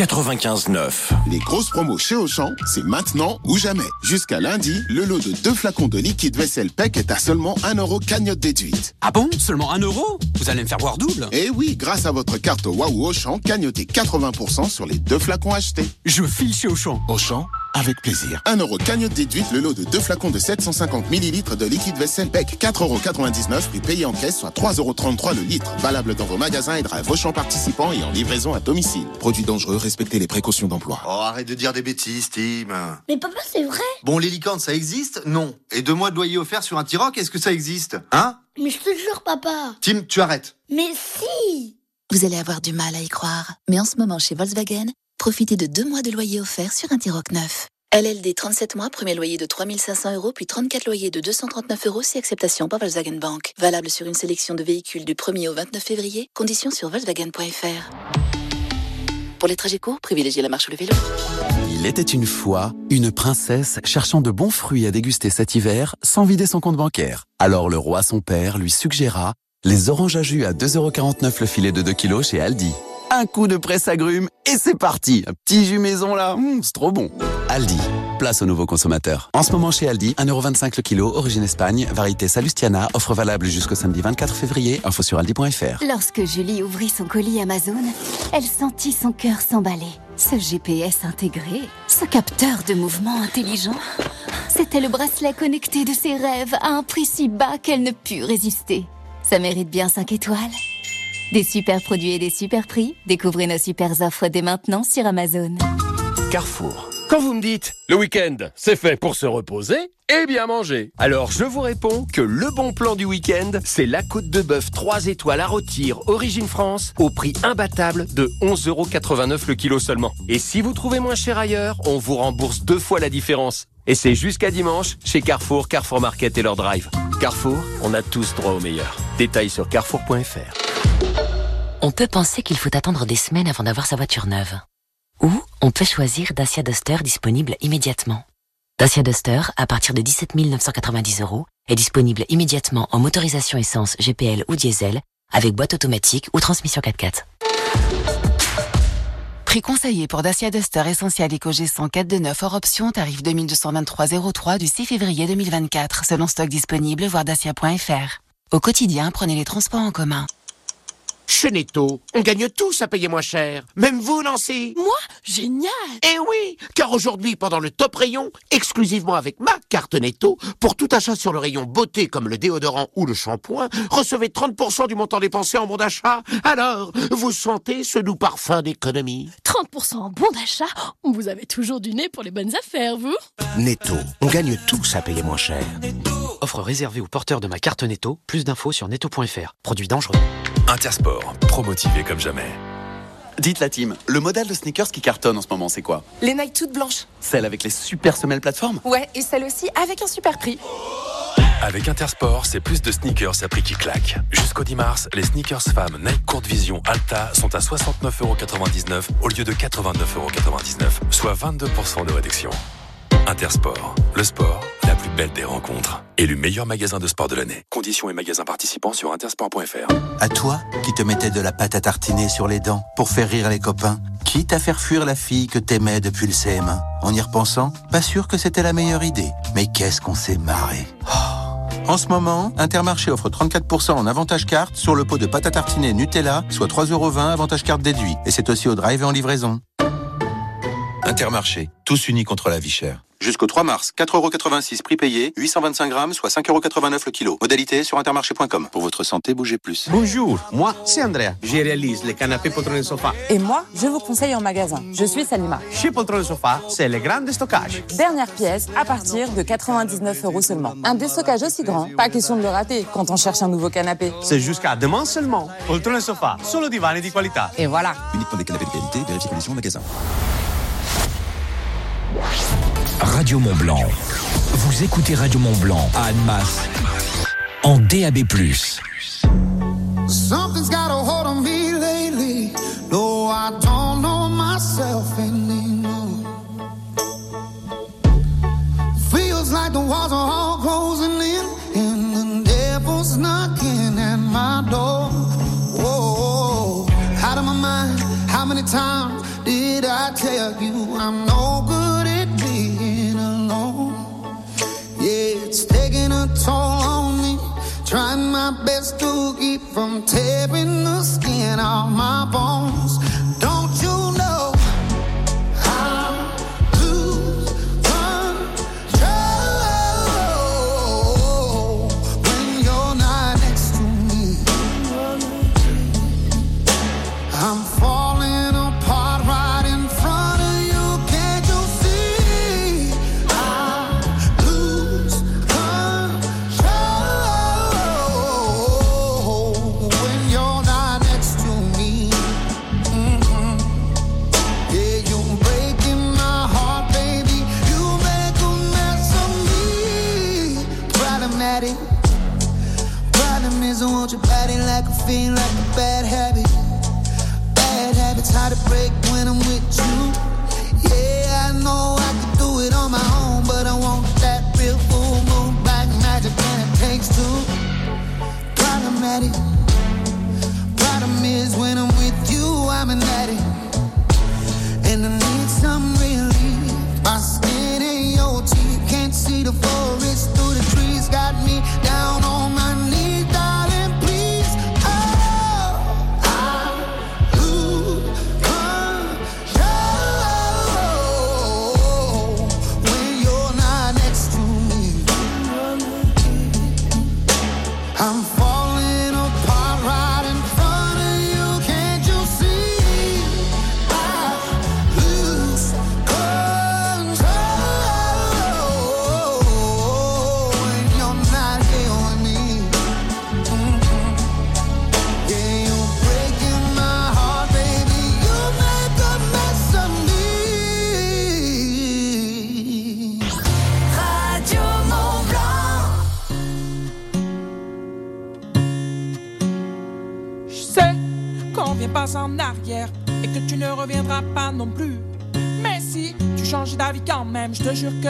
S1: 95.9.
S33: Les grosses promos chez Auchan, c'est maintenant ou jamais. Jusqu'à lundi, le lot de deux flacons de liquide vaisselle PEC est à seulement 1 euro cagnotte déduite.
S34: Ah bon? Seulement 1 euro? Vous allez me faire boire double
S33: Eh oui, grâce à votre carte Waouh Auchan, cagnotez 80% sur les deux flacons achetés.
S34: Je file chez Auchan.
S33: Auchan, avec plaisir. 1 euro cagnotte déduite, le lot de deux flacons de 750 millilitres de liquide vaisselle PEC. 4,99 euros, prix payé en caisse, soit 3,33 euros le litre. Valable dans vos magasins et drive vos champs participants et en livraison à domicile. Produit dangereux, respectez les précautions d'emploi.
S16: Oh, arrête de dire des bêtises, Tim.
S35: Mais papa, c'est vrai
S16: Bon, les licornes, ça existe? Non. Et deux mois de loyer offert sur un T-Roc, est-ce que ça existe? Hein?
S35: Mais je te jure, papa
S16: Tim, tu arrêtes.
S35: Mais si
S36: Vous allez avoir du mal à y croire, mais en ce moment chez Volkswagen, profitez de deux mois de loyer offert sur un T-Roc neuf. LLD 37 mois, premier loyer de 3500 euros, puis 34 loyers de 239 euros si acceptation par Volkswagen Bank. Valable sur une sélection de véhicules du 1er au 29 février. Conditions sur Volkswagen.fr. Pour les trajets courts, privilégiez la marche ou le vélo.
S11: Il était une fois une princesse cherchant de bons fruits à déguster cet hiver sans vider son compte bancaire. Alors le roi son père lui suggéra les oranges à jus à 2,49€ le filet de 2 kg chez Aldi. Un coup de presse agrumes et c'est parti Un petit jus maison là, hum, c'est trop bon Aldi, place aux nouveaux consommateurs. En ce moment chez Aldi, 1,25€ le kilo, origine Espagne, variété Salustiana, offre valable jusqu'au samedi 24 février, info sur aldi.fr.
S37: Lorsque Julie ouvrit son colis Amazon, elle sentit son cœur s'emballer. Ce GPS intégré, ce capteur de mouvement intelligent, c'était le bracelet connecté de ses rêves à un prix si bas qu'elle ne put résister. Ça mérite bien 5 étoiles. Des super produits et des super prix, découvrez nos super offres dès maintenant sur Amazon.
S13: Carrefour. Quand vous me dites le week-end, c'est fait pour se reposer et bien manger. Alors je vous réponds que le bon plan du week-end, c'est la côte de bœuf 3 étoiles à rôtir Origine France au prix imbattable de 11,89€ le kilo seulement. Et si vous trouvez moins cher ailleurs, on vous rembourse deux fois la différence. Et c'est jusqu'à dimanche chez Carrefour, Carrefour Market et leur drive. Carrefour, on a tous droit au meilleur. Détails sur carrefour.fr.
S38: On peut penser qu'il faut attendre des semaines avant d'avoir sa voiture neuve. Ou on peut choisir Dacia Duster disponible immédiatement. Dacia Duster, à partir de 17 990 euros, est disponible immédiatement en motorisation essence GPL ou diesel, avec boîte automatique ou transmission 4x4.
S39: Prix conseillé pour Dacia Duster Essentiel EcoG 104 de 9 hors option, tarif 2223,03 du 6 février 2024, selon stock disponible, voir dacia.fr. Au quotidien, prenez les transports en commun.
S40: Chez Netto, on gagne tous à payer moins cher. Même vous, Nancy
S41: Moi? Génial
S40: Eh oui Car aujourd'hui, pendant le top rayon, exclusivement avec ma carte Netto, pour tout achat sur le rayon beauté comme le déodorant ou le shampoing, recevez 30% du montant dépensé en bon d'achat. Alors, vous sentez ce doux parfum d'économie
S41: 30% en bon d'achat? Vous avez toujours du nez pour les bonnes affaires, vous?
S40: Netto, on gagne tous à payer moins cher.
S42: Offre réservée aux porteurs de ma carte Netto. Plus d'infos sur netto.fr. Produit dangereux.
S43: Intersport, trop motivé comme jamais.
S44: Dites la team, le modèle de sneakers qui cartonne en ce moment, c'est quoi?
S45: Les Nike toutes blanches.
S44: Celle avec les super semelles plateforme?
S45: Ouais, et celle aussi avec un super prix.
S43: Avec Intersport, c'est plus de sneakers à prix qui claque. Jusqu'au 10 mars, les sneakers femmes Nike Courte Vision Alta sont à 69,99€ au lieu de 89,99€, soit 22% de réduction. Intersport, le sport, la plus belle des rencontres. Élu meilleur magasin de sport de l'année. Conditions et magasins participants sur intersport.fr.
S8: À toi, qui te mettais de la pâte à tartiner sur les dents pour faire rire les copains, quitte à faire fuir la fille que t'aimais depuis le CM1. En y repensant, pas sûr que c'était la meilleure idée. Mais qu'est-ce qu'on s'est marré. En ce moment, Intermarché offre 34% en avantage carte sur le pot de pâte à tartiner Nutella, soit 3,20€ avantage carte déduit. Et c'est aussi au drive et en livraison. Intermarché, tous unis contre la vie chère. Jusqu'au 3 mars, 4,86€ prix payé, 825 grammes, soit 5,89€ le kilo. Modalité sur intermarché.com. Pour votre santé, bougez plus.
S9: Bonjour, moi c'est Andrea. Je réalise les canapés poltron sofa.
S10: Et moi, je vous conseille en magasin. Je suis Salima.
S9: Chez Poltron Sofa, c'est le grand déstockage.
S10: Dernière pièce à partir de 99 euros seulement. Un déstockage aussi grand, pas question de le rater quand on cherche un nouveau canapé.
S9: C'est jusqu'à demain seulement. Poltron Sofa, solo divani di qualità.
S10: Et voilà.
S8: Uniquement des canapés de qualité, vérifiez conditions en magasin.
S1: Radio Mont Blanc. Vous écoutez Radio Mont Blanc à Annemasse en DAB+.
S46: Something's got a hold on me lately. No, I don't know myself anymore. Feels like the walls are all closing in, and the devil's knocking at my door. Whoa, out of my mind. How many times did I tell you I'm best to keep from tearing the skin off my bones.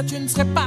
S47: Que tu ne serais pas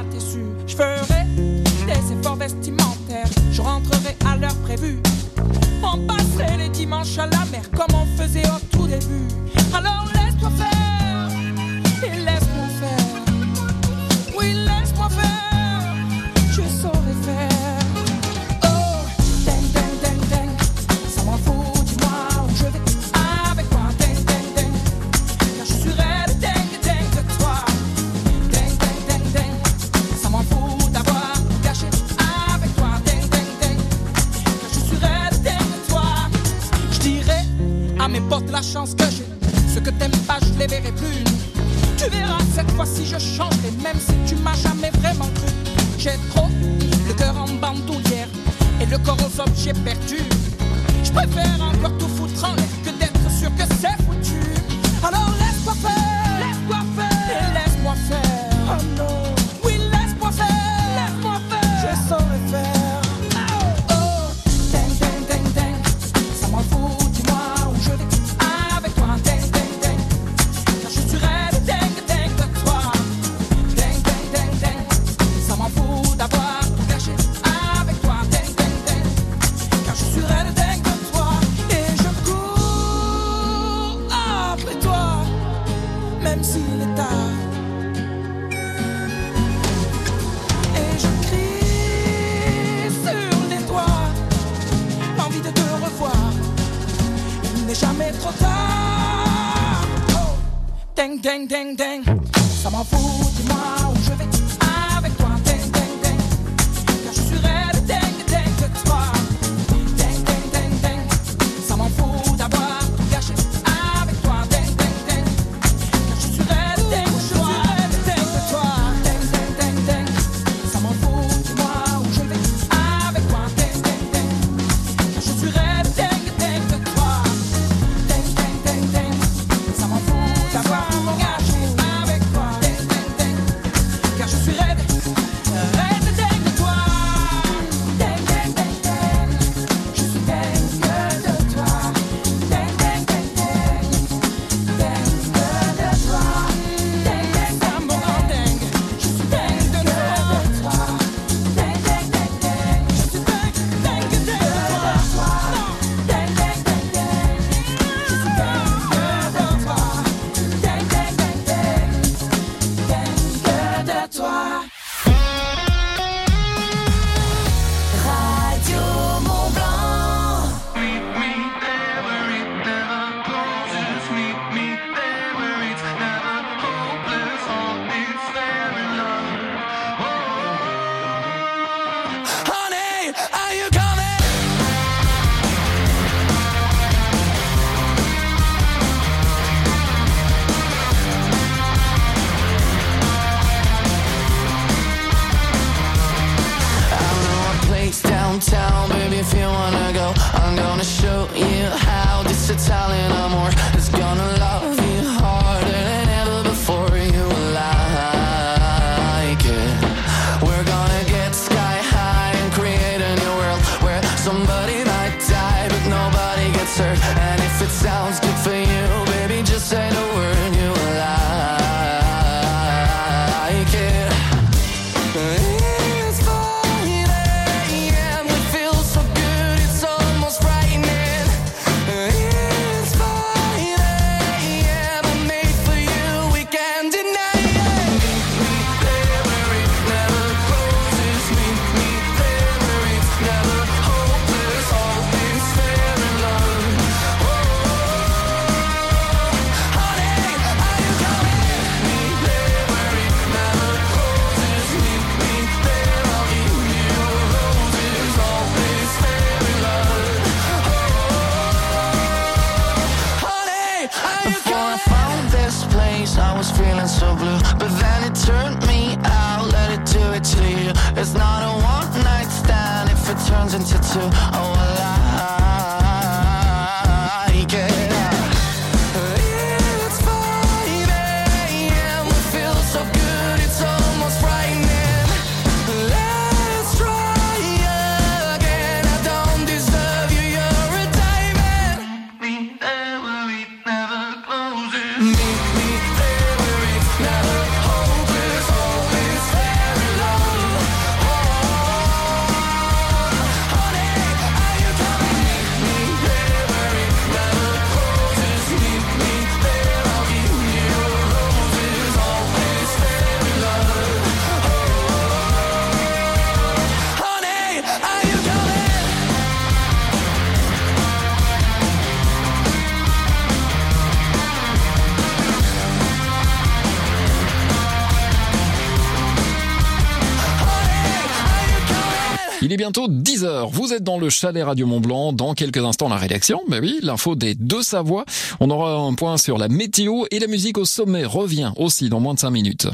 S32: bientôt 10h. Vous êtes dans le chalet Radio Mont Blanc. Dans quelques instants, la rédaction. Mais oui, l'info des deux Savoies. On aura un point sur la météo et la musique au sommet revient aussi dans moins de 5 minutes.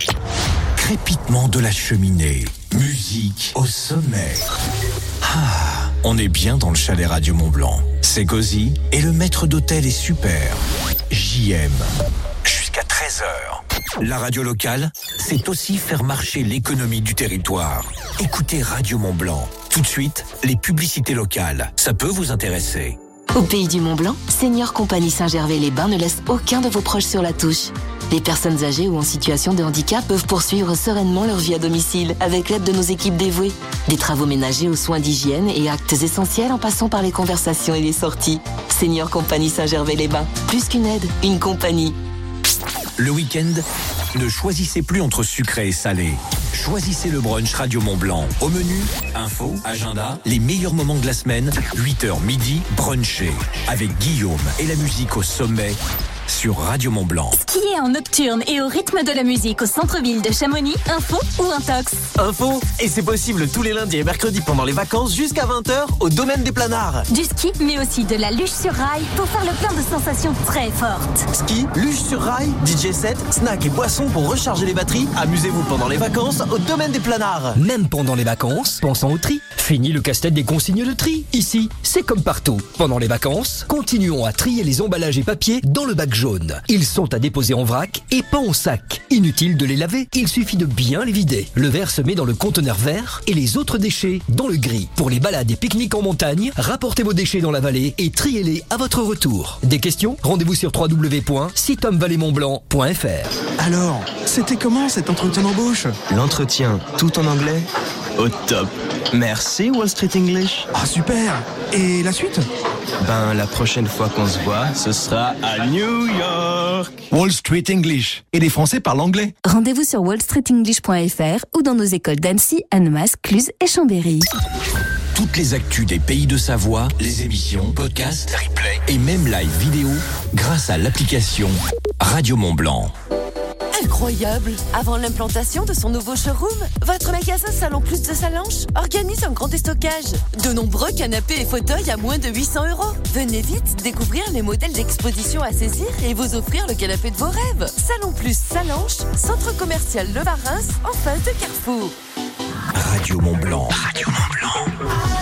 S1: Crépitement de la cheminée. Musique au sommet. Ah, on est bien dans le chalet Radio Mont Blanc. C'est cosy et le maître d'hôtel est super. JM. Jusqu'à 13h. La radio locale, c'est aussi faire marcher l'économie du territoire. Écoutez Radio Mont Blanc. Tout de suite, les publicités locales. Ça peut vous intéresser.
S37: Au pays du Mont Blanc, Senior Compagnie Saint-Gervais-les-Bains ne laisse aucun de vos proches sur la touche. Les personnes âgées ou en situation de handicap peuvent poursuivre sereinement leur vie à domicile avec l'aide de nos équipes dévouées. Des travaux ménagers aux soins d'hygiène et actes essentiels en passant par les conversations et les sorties. Senior Compagnie Saint-Gervais-les-Bains. Plus qu'une aide, une compagnie.
S1: Le week-end, ne choisissez plus entre sucré et salé. Choisissez le brunch Radio Mont Blanc. Au menu, info, agenda, les meilleurs moments de la semaine, 8h midi, brunché. Avec Guillaume et la musique au sommet sur Radio Mont Blanc.
S5: Skier en nocturne et au rythme de la musique au centre-ville de Chamonix, info ou intox
S48: Info Et c'est possible tous les lundis et mercredis pendant les vacances jusqu'à 20h au domaine des planards.
S5: Du ski, mais aussi de la luge sur rail pour faire le plein de sensations très fortes.
S48: Ski, luge sur rail, DJ set, snack et boissons pour recharger les batteries. Amusez-vous pendant les vacances au domaine des planards.
S49: Même pendant les vacances, pensons au tri. Fini le casse-tête des consignes de tri. Ici, c'est comme partout. Pendant les vacances, continuons à trier les emballages et papiers dans le bac jaune. Ils sont à déposer en vrac et pas en sac. Inutile de les laver, il suffit de bien les vider. Le verre se met dans le conteneur vert et les autres déchets dans le gris. Pour les balades et pique-niques en montagne, rapportez vos déchets dans la vallée et triez-les à votre retour. Des questions Rendez-vous sur www.sitomvallemontblanc.fr.
S50: Alors, c'était comment cet entretien d'embauche?
S48: L'entretien, tout en anglais? Au top. Merci Wall Street English.
S50: Ah super Et la suite?
S48: Ben la prochaine fois qu'on se voit, ce sera à New York.
S50: Wall Street English. Et les Français parlent anglais.
S5: Rendez-vous sur wallstreetenglish.fr ou dans nos écoles d'Annecy, Annemasse, Cluse et Chambéry.
S1: Toutes les actus des pays de Savoie, les émissions, podcasts, replays et même live vidéo grâce à l'application Radio Mont Blanc.
S20: Incroyable Avant l'implantation de son nouveau showroom, votre magasin Salon Plus de Salanches organise un grand déstockage. De nombreux canapés et fauteuils à moins de 800 euros. Venez vite découvrir les modèles d'exposition à saisir et vous offrir le canapé de vos rêves. Salon Plus Salanches, centre commercial Le Varins, en face de Carrefour.
S1: Radio Mont Blanc. Radio Mont Blanc.